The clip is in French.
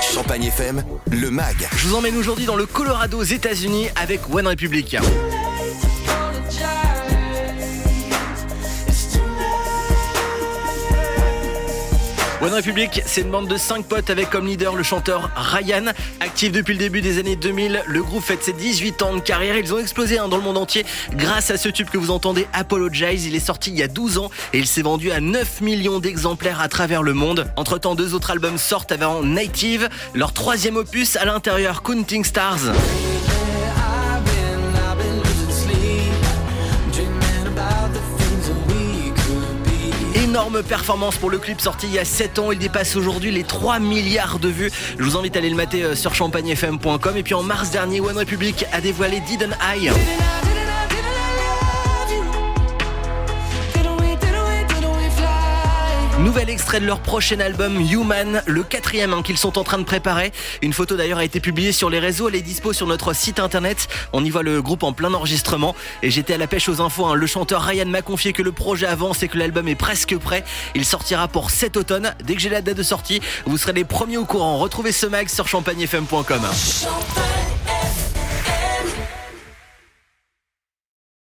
Champagne FM, le MAG. Je vous emmène aujourd'hui dans le Colorado aux États-Unis avec One Republic. One Republic, c'est une bande de 5 potes avec comme leader le chanteur Ryan. Actif depuis le début des années 2000, le groupe fête ses 18 ans de carrière. Ils ont explosé hein, dans le monde entier grâce à ce tube que vous entendez, Apologize. Il est sorti il y a 12 ans et il s'est vendu à 9 millions d'exemplaires à travers le monde. Entre temps, deux autres albums sortent avant Native, leur troisième opus à l'intérieur, Counting Stars. Performance pour le clip sorti il y a 7 ans. Il dépasse aujourd'hui les 3 milliards de vues. Je vous invite à aller le mater euh, sur champagnefm.com. Et puis en mars dernier, One Republic a dévoilé Didn't I. Nouvel extrait de leur prochain album Human, le quatrième hein, qu'ils sont en train de préparer. Une photo d'ailleurs a été publiée sur les réseaux, elle est dispo sur notre site internet. On y voit le groupe en plein enregistrement. Et j'étais à la pêche aux infos. hein. Le chanteur Ryan m'a confié que le projet avance et que l'album est presque prêt. Il sortira pour cet automne. Dès que j'ai la date de sortie, vous serez les premiers au courant. Retrouvez ce mag sur champagnefm.com. Champagne